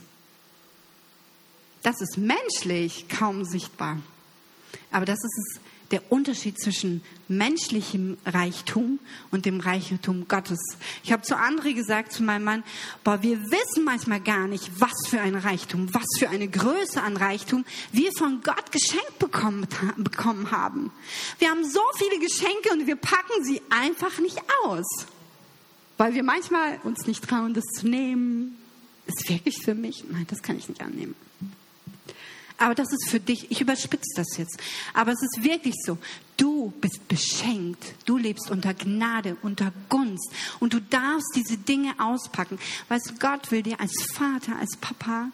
Das ist menschlich kaum sichtbar. Aber das ist es der Unterschied zwischen menschlichem Reichtum und dem Reichtum Gottes. Ich habe zu André gesagt, zu meinem Mann, boah, wir wissen manchmal gar nicht, was für ein Reichtum, was für eine Größe an Reichtum wir von Gott geschenkt bekommen, bekommen haben. Wir haben so viele Geschenke und wir packen sie einfach nicht aus, weil wir manchmal uns nicht trauen, das zu nehmen. Ist wirklich für mich? Nein, das kann ich nicht annehmen. Aber das ist für dich, ich überspitze das jetzt, aber es ist wirklich so. Du bist beschenkt, du lebst unter Gnade, unter Gunst und du darfst diese Dinge auspacken. Weißt du, Gott will dir als Vater, als Papa,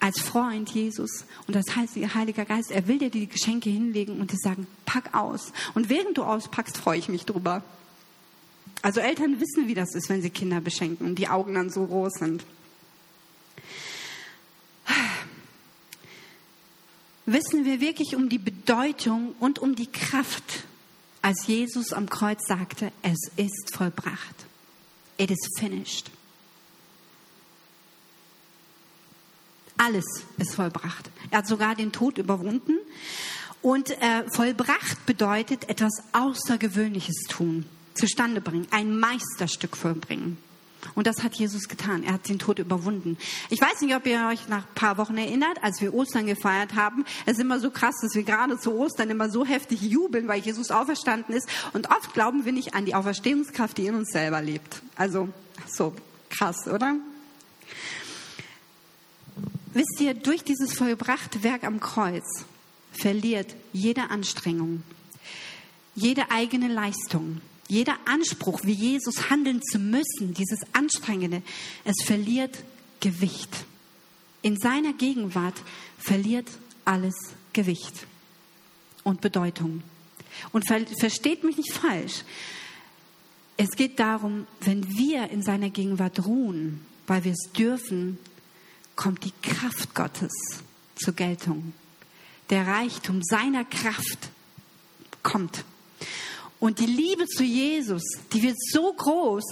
als Freund Jesus und das heißt, ihr Heiliger Geist, er will dir die Geschenke hinlegen und dir sagen, pack aus. Und während du auspackst, freue ich mich drüber. Also Eltern wissen, wie das ist, wenn sie Kinder beschenken und die Augen dann so groß sind. Wissen wir wirklich um die Bedeutung und um die Kraft, als Jesus am Kreuz sagte, es ist vollbracht. It is finished. Alles ist vollbracht. Er hat sogar den Tod überwunden. Und äh, vollbracht bedeutet etwas Außergewöhnliches tun, zustande bringen, ein Meisterstück vollbringen. Und das hat Jesus getan. Er hat den Tod überwunden. Ich weiß nicht, ob ihr euch nach ein paar Wochen erinnert, als wir Ostern gefeiert haben. Es ist immer so krass, dass wir gerade zu Ostern immer so heftig jubeln, weil Jesus auferstanden ist. Und oft glauben wir nicht an die Auferstehungskraft, die in uns selber lebt. Also so krass, oder? Wisst ihr, durch dieses vollbrachte Werk am Kreuz verliert jede Anstrengung, jede eigene Leistung, jeder Anspruch, wie Jesus handeln zu müssen, dieses Anstrengende, es verliert Gewicht. In seiner Gegenwart verliert alles Gewicht und Bedeutung. Und ver versteht mich nicht falsch. Es geht darum, wenn wir in seiner Gegenwart ruhen, weil wir es dürfen, kommt die Kraft Gottes zur Geltung. Der Reichtum seiner Kraft kommt. Und die Liebe zu Jesus, die wird so groß,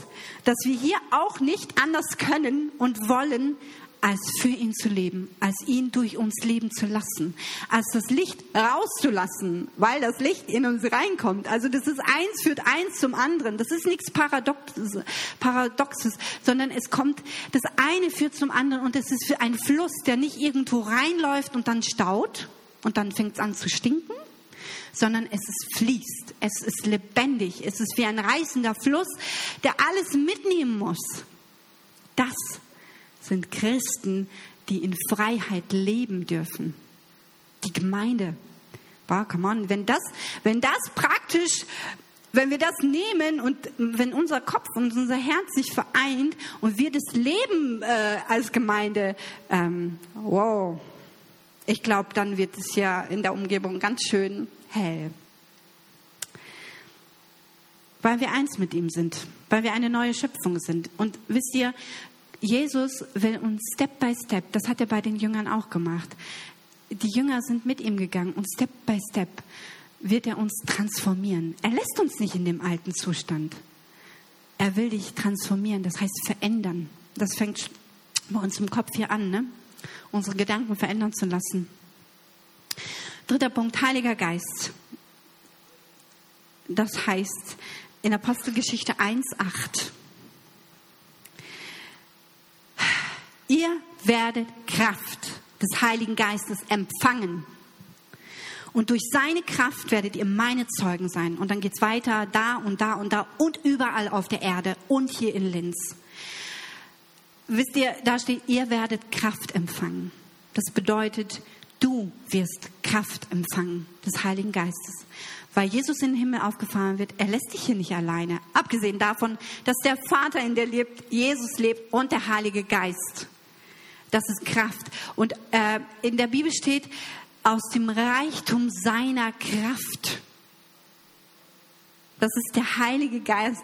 dass wir hier auch nicht anders können und wollen, als für ihn zu leben, als ihn durch uns leben zu lassen, als das Licht rauszulassen, weil das Licht in uns reinkommt. Also das ist eins führt eins zum anderen. Das ist nichts Paradoxes, Paradoxes, sondern es kommt, das eine führt zum anderen und es ist für ein Fluss, der nicht irgendwo reinläuft und dann staut und dann fängt es an zu stinken, sondern es ist fließt, es ist lebendig, es ist wie ein reißender Fluss, der alles mitnehmen muss. Das sind Christen, die in Freiheit leben dürfen. Die Gemeinde. Bah, come on, wenn das, wenn das praktisch, wenn wir das nehmen und wenn unser Kopf und unser Herz sich vereint und wir das Leben äh, als Gemeinde, ähm, wow, ich glaube, dann wird es ja in der Umgebung ganz schön hell. Weil wir eins mit ihm sind, weil wir eine neue Schöpfung sind. Und wisst ihr, Jesus will uns Step by Step, das hat er bei den Jüngern auch gemacht. Die Jünger sind mit ihm gegangen und Step by Step wird er uns transformieren. Er lässt uns nicht in dem alten Zustand. Er will dich transformieren, das heißt verändern. Das fängt bei uns im Kopf hier an, ne? Unsere Gedanken verändern zu lassen. Dritter Punkt, Heiliger Geist. Das heißt in Apostelgeschichte 1.8. Ihr werdet Kraft des Heiligen Geistes empfangen. Und durch seine Kraft werdet ihr meine Zeugen sein. Und dann geht es weiter, da und da und da und überall auf der Erde und hier in Linz. Wisst ihr, da steht, ihr werdet Kraft empfangen. Das bedeutet, du wirst Kraft empfangen des Heiligen Geistes. Weil Jesus in den Himmel aufgefahren wird, er lässt dich hier nicht alleine. Abgesehen davon, dass der Vater in dir lebt, Jesus lebt und der Heilige Geist. Das ist Kraft. Und äh, in der Bibel steht, aus dem Reichtum seiner Kraft. Das ist der Heilige Geist.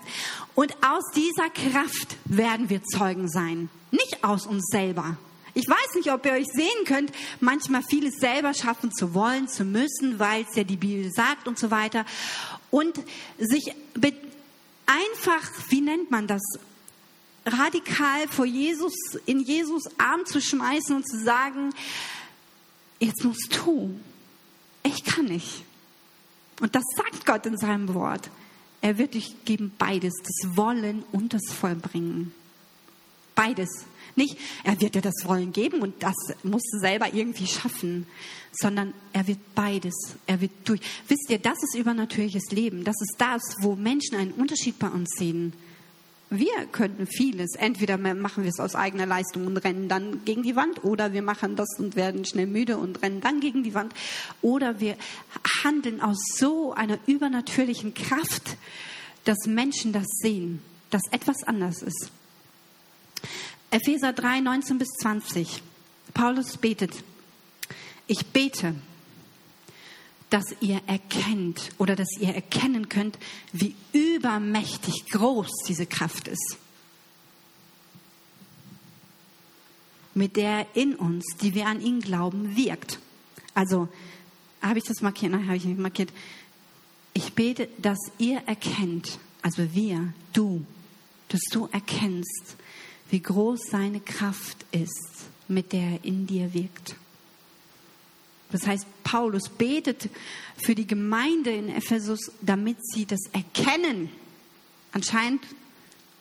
Und aus dieser Kraft werden wir Zeugen sein. Nicht aus uns selber. Ich weiß nicht, ob ihr euch sehen könnt, manchmal vieles selber schaffen zu wollen, zu müssen, weil es ja die Bibel sagt und so weiter. Und sich einfach, wie nennt man das, radikal vor Jesus, in Jesus Arm zu schmeißen und zu sagen, jetzt musst du. Ich kann nicht. Und das sagt Gott in seinem Wort. Er wird dich geben beides, das Wollen und das Vollbringen. Beides. Nicht, er wird dir das Wollen geben und das musst du selber irgendwie schaffen, sondern er wird beides. Er wird durch. Wisst ihr, das ist übernatürliches Leben. Das ist das, wo Menschen einen Unterschied bei uns sehen. Wir könnten vieles. Entweder machen wir es aus eigener Leistung und rennen dann gegen die Wand, oder wir machen das und werden schnell müde und rennen dann gegen die Wand, oder wir handeln aus so einer übernatürlichen Kraft, dass Menschen das sehen, dass etwas anders ist. Epheser 3, 19 bis 20. Paulus betet. Ich bete, dass ihr erkennt oder dass ihr erkennen könnt, wie übermächtig groß diese Kraft ist, mit der in uns, die wir an ihn glauben, wirkt. Also, habe ich das markiert? Nein, habe ich nicht markiert. Ich bete, dass ihr erkennt, also wir, du, dass du erkennst, wie groß seine Kraft ist, mit der er in dir wirkt. Das heißt, Paulus betet für die Gemeinde in Ephesus, damit sie das erkennen. Anscheinend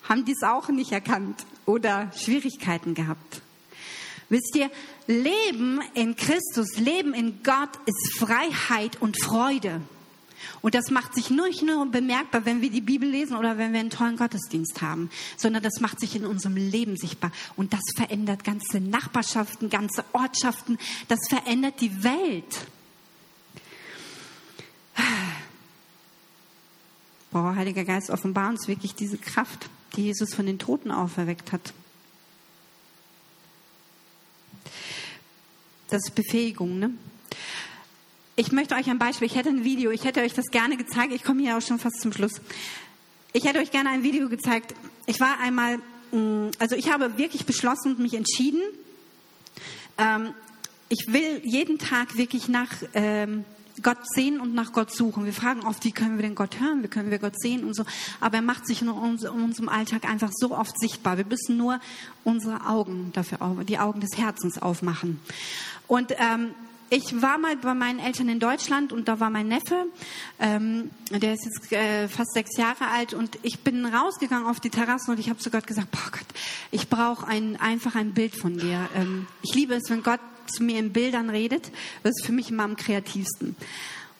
haben die es auch nicht erkannt oder Schwierigkeiten gehabt. Wisst ihr, Leben in Christus, Leben in Gott ist Freiheit und Freude. Und das macht sich nicht nur bemerkbar, wenn wir die Bibel lesen oder wenn wir einen tollen Gottesdienst haben, sondern das macht sich in unserem Leben sichtbar. Und das verändert ganze Nachbarschaften, ganze Ortschaften. Das verändert die Welt. Boah, Heiliger Geist, offenbar uns wirklich diese Kraft, die Jesus von den Toten auferweckt hat. Das ist Befähigung, ne? Ich möchte euch ein Beispiel, ich hätte ein Video, ich hätte euch das gerne gezeigt, ich komme hier auch schon fast zum Schluss. Ich hätte euch gerne ein Video gezeigt. Ich war einmal, mm, also ich habe wirklich beschlossen und mich entschieden, ähm, ich will jeden Tag wirklich nach ähm, Gott sehen und nach Gott suchen. Wir fragen oft, wie können wir denn Gott hören, wie können wir Gott sehen und so. Aber er macht sich in, unserem Alltag einfach so oft sichtbar. Wir müssen nur unsere Augen dafür, die Augen des Herzens aufmachen. Und ähm, ich war mal bei meinen Eltern in Deutschland und da war mein Neffe, ähm, der ist jetzt äh, fast sechs Jahre alt und ich bin rausgegangen auf die Terrasse und ich habe zu Gott gesagt, boah Gott, ich brauche ein, einfach ein Bild von dir. Ähm, ich liebe es, wenn Gott zu mir in Bildern redet. Das ist für mich immer am kreativsten.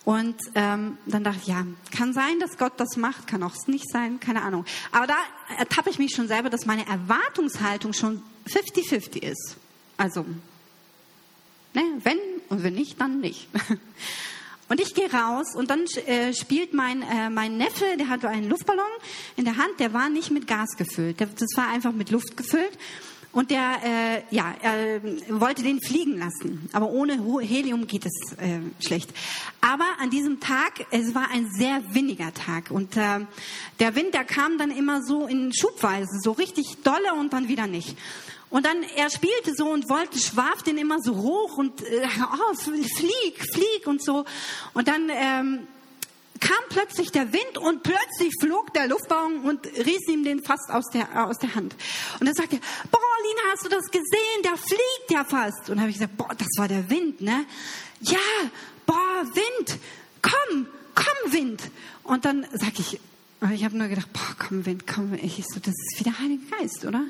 Und ähm, dann dachte ich, ja, kann sein, dass Gott das macht, kann auch nicht sein, keine Ahnung. Aber da ertappe ich mich schon selber, dass meine Erwartungshaltung schon 50-50 ist. Also, ne, wenn und wenn nicht, dann nicht. Und ich gehe raus und dann äh, spielt mein, äh, mein Neffe, der hatte einen Luftballon in der Hand, der war nicht mit Gas gefüllt, das war einfach mit Luft gefüllt. Und der, äh, ja, er wollte den fliegen lassen. Aber ohne Helium geht es äh, schlecht. Aber an diesem Tag, es war ein sehr windiger Tag. Und äh, der Wind, der kam dann immer so in Schubweise, so richtig dolle und dann wieder nicht. Und dann, er spielte so und wollte, schwarf den immer so hoch und, äh, oh, flieg, flieg und so. Und dann, ähm, kam plötzlich der Wind und plötzlich flog der Luftballon und riss ihm den fast aus der, aus der Hand. Und dann sagte er, boah, Lina, hast du das gesehen? Der fliegt ja fast. Und habe ich gesagt, boah, das war der Wind, ne? Ja, boah, Wind, komm, komm, Wind. Und dann sag ich, ich habe nur gedacht, boah, komm, Wind, komm. Ich so, das ist wie der Heilige Geist, oder?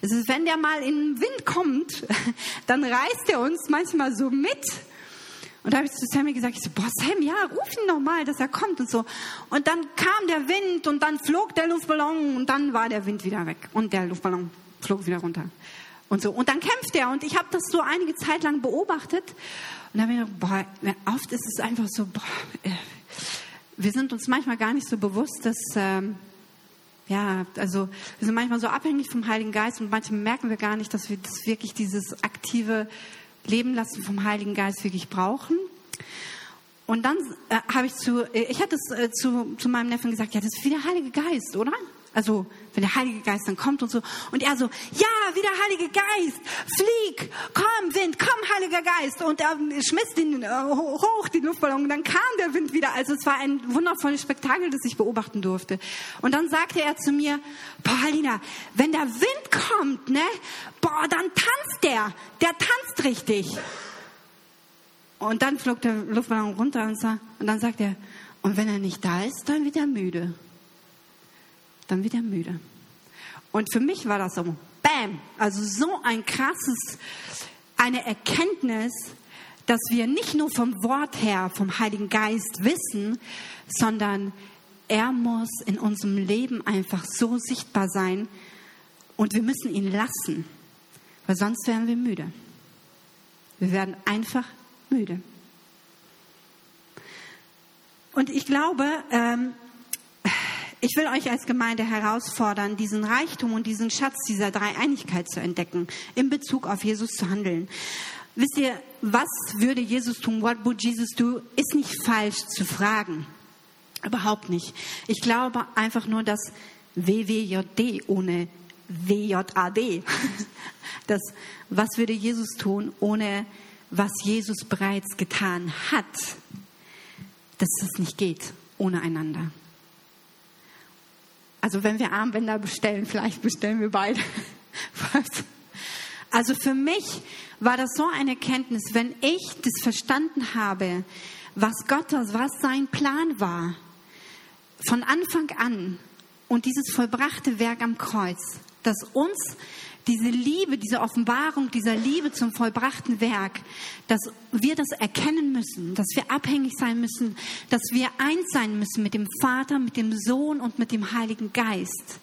Ist, wenn der mal in den Wind kommt, dann reißt er uns manchmal so mit und da habe ich zu Sammy gesagt, ich so, boah, Sam, ja, ruf ihn noch mal, dass er kommt und so. Und dann kam der Wind und dann flog der Luftballon und dann war der Wind wieder weg und der Luftballon flog wieder runter. Und so. Und dann kämpft er und ich habe das so einige Zeit lang beobachtet und da habe ich gedacht, boah, oft ist es einfach so, boah, äh, wir sind uns manchmal gar nicht so bewusst, dass, ähm, ja, also wir sind manchmal so abhängig vom Heiligen Geist und manchmal merken wir gar nicht, dass wir das wirklich dieses aktive Leben lassen vom Heiligen Geist wirklich brauchen. Und dann äh, habe ich zu, äh, ich hatte es äh, zu, zu meinem Neffen gesagt, ja, das ist wie der Heilige Geist, oder? Also, wenn der Heilige Geist dann kommt und so. Und er so, ja, wie der Heilige Geist, flieg, komm, Wind, komm, Heiliger Geist. Und er schmiss den äh, hoch, die Luftballon. Und dann kam der Wind wieder. Also, es war ein wundervolles Spektakel, das ich beobachten durfte. Und dann sagte er zu mir, Paulina, wenn der Wind kommt, ne, boah, dann tanzt der. Der tanzt richtig. Und dann flog der Luftballon runter und, sah, und dann sagt er, und wenn er nicht da ist, dann wird er müde dann wird er müde. Und für mich war das so, bam, also so ein krasses, eine Erkenntnis, dass wir nicht nur vom Wort her, vom Heiligen Geist wissen, sondern er muss in unserem Leben einfach so sichtbar sein und wir müssen ihn lassen, weil sonst werden wir müde. Wir werden einfach müde. Und ich glaube, ähm, ich will euch als Gemeinde herausfordern, diesen Reichtum und diesen Schatz dieser Dreieinigkeit zu entdecken, in Bezug auf Jesus zu handeln. Wisst ihr, was würde Jesus tun? What would Jesus do? Ist nicht falsch zu fragen. Überhaupt nicht. Ich glaube einfach nur, dass WWJD ohne WJAD, das, was würde Jesus tun, ohne was Jesus bereits getan hat, dass das nicht geht, ohne einander. Also wenn wir Armbänder bestellen, vielleicht bestellen wir beide. Also für mich war das so eine Kenntnis, wenn ich das verstanden habe, was Gott, was sein Plan war, von Anfang an und dieses vollbrachte Werk am Kreuz, das uns diese Liebe, diese Offenbarung dieser Liebe zum vollbrachten Werk, dass wir das erkennen müssen, dass wir abhängig sein müssen, dass wir eins sein müssen mit dem Vater, mit dem Sohn und mit dem Heiligen Geist.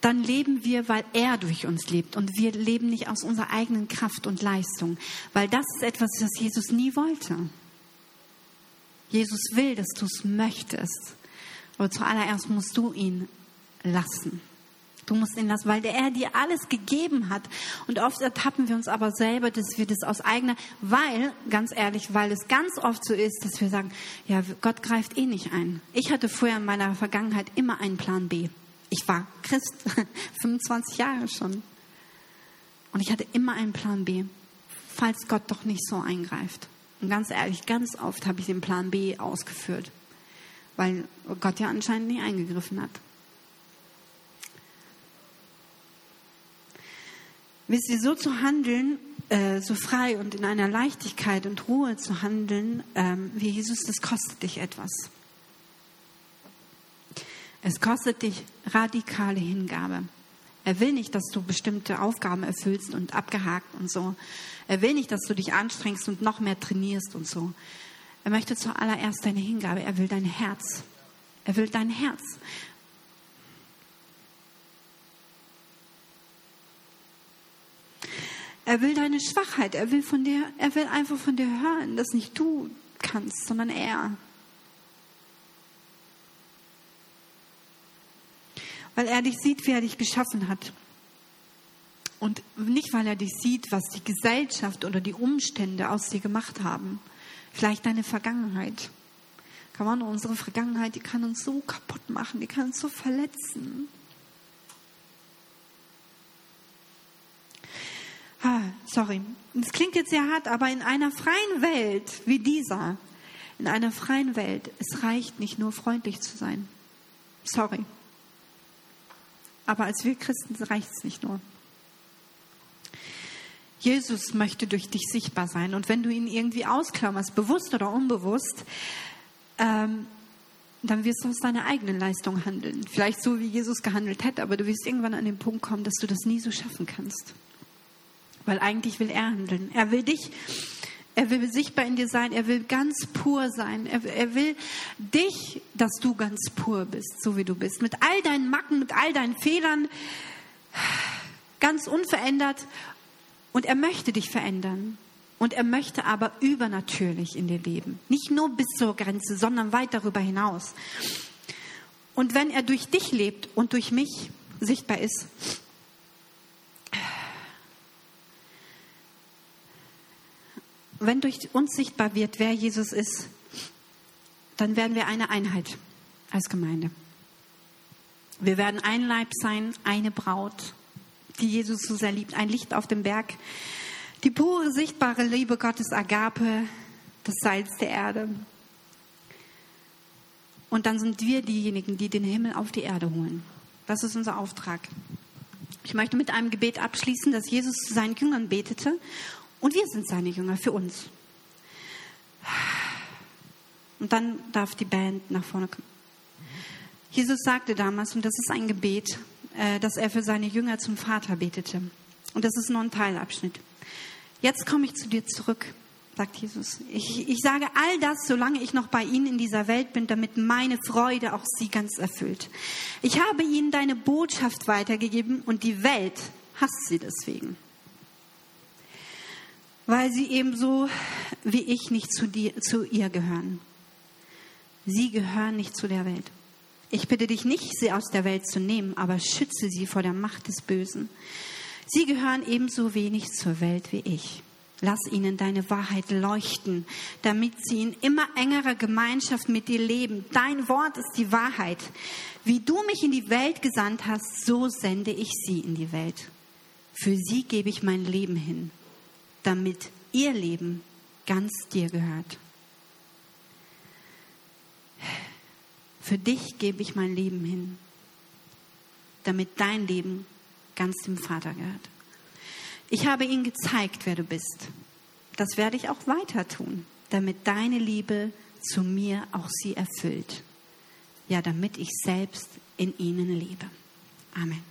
Dann leben wir, weil er durch uns lebt und wir leben nicht aus unserer eigenen Kraft und Leistung, weil das ist etwas, was Jesus nie wollte. Jesus will, dass du es möchtest. Aber zuallererst musst du ihn lassen. Du musst ihn lassen, weil er dir alles gegeben hat. Und oft ertappen wir uns aber selber, dass wir das aus eigener, weil, ganz ehrlich, weil es ganz oft so ist, dass wir sagen, ja, Gott greift eh nicht ein. Ich hatte vorher in meiner Vergangenheit immer einen Plan B. Ich war Christ, 25 Jahre schon. Und ich hatte immer einen Plan B, falls Gott doch nicht so eingreift. Und ganz ehrlich, ganz oft habe ich den Plan B ausgeführt weil Gott ja anscheinend nie eingegriffen hat. Wisst ihr, so zu handeln, äh, so frei und in einer Leichtigkeit und Ruhe zu handeln, ähm, wie Jesus, das kostet dich etwas. Es kostet dich radikale Hingabe. Er will nicht, dass du bestimmte Aufgaben erfüllst und abgehakt und so. Er will nicht, dass du dich anstrengst und noch mehr trainierst und so. Er möchte zuallererst deine Hingabe. Er will dein Herz. Er will dein Herz. Er will deine Schwachheit. Er will von dir, er will einfach von dir hören, dass nicht du kannst, sondern er. Weil er dich sieht, wie er dich geschaffen hat. Und nicht, weil er dich sieht, was die Gesellschaft oder die Umstände aus dir gemacht haben. Vielleicht deine Vergangenheit. Kann man unsere Vergangenheit, die kann uns so kaputt machen, die kann uns so verletzen. Ah, sorry, das klingt jetzt sehr hart, aber in einer freien Welt wie dieser, in einer freien Welt, es reicht nicht nur freundlich zu sein. Sorry. Aber als wir Christen reicht es nicht nur. Jesus möchte durch dich sichtbar sein. Und wenn du ihn irgendwie ausklammerst, bewusst oder unbewusst, ähm, dann wirst du aus deiner eigenen Leistung handeln. Vielleicht so, wie Jesus gehandelt hätte, aber du wirst irgendwann an den Punkt kommen, dass du das nie so schaffen kannst. Weil eigentlich will er handeln. Er will dich, er will sichtbar in dir sein, er will ganz pur sein. Er, er will dich, dass du ganz pur bist, so wie du bist. Mit all deinen Macken, mit all deinen Fehlern, ganz unverändert und er möchte dich verändern. Und er möchte aber übernatürlich in dir leben. Nicht nur bis zur Grenze, sondern weit darüber hinaus. Und wenn er durch dich lebt und durch mich sichtbar ist, wenn durch uns sichtbar wird, wer Jesus ist, dann werden wir eine Einheit als Gemeinde. Wir werden ein Leib sein, eine Braut, die Jesus so sehr liebt, ein Licht auf dem Berg. Die pure, sichtbare Liebe Gottes, Agape, das Salz der Erde. Und dann sind wir diejenigen, die den Himmel auf die Erde holen. Das ist unser Auftrag. Ich möchte mit einem Gebet abschließen, dass Jesus zu seinen Jüngern betete. Und wir sind seine Jünger für uns. Und dann darf die Band nach vorne kommen. Jesus sagte damals, und das ist ein Gebet, dass er für seine Jünger zum Vater betete. Und das ist nur ein Teilabschnitt. Jetzt komme ich zu dir zurück, sagt Jesus. Ich, ich sage all das, solange ich noch bei ihnen in dieser Welt bin, damit meine Freude auch sie ganz erfüllt. Ich habe ihnen deine Botschaft weitergegeben und die Welt hasst sie deswegen. Weil sie ebenso wie ich nicht zu, dir, zu ihr gehören. Sie gehören nicht zu der Welt. Ich bitte dich nicht, sie aus der Welt zu nehmen, aber schütze sie vor der Macht des Bösen. Sie gehören ebenso wenig zur Welt wie ich. Lass ihnen deine Wahrheit leuchten, damit sie in immer engerer Gemeinschaft mit dir leben. Dein Wort ist die Wahrheit. Wie du mich in die Welt gesandt hast, so sende ich sie in die Welt. Für sie gebe ich mein Leben hin, damit ihr Leben ganz dir gehört. Für dich gebe ich mein Leben hin, damit dein Leben ganz dem Vater gehört. Ich habe ihnen gezeigt, wer du bist. Das werde ich auch weiter tun, damit deine Liebe zu mir auch sie erfüllt. Ja, damit ich selbst in ihnen lebe. Amen.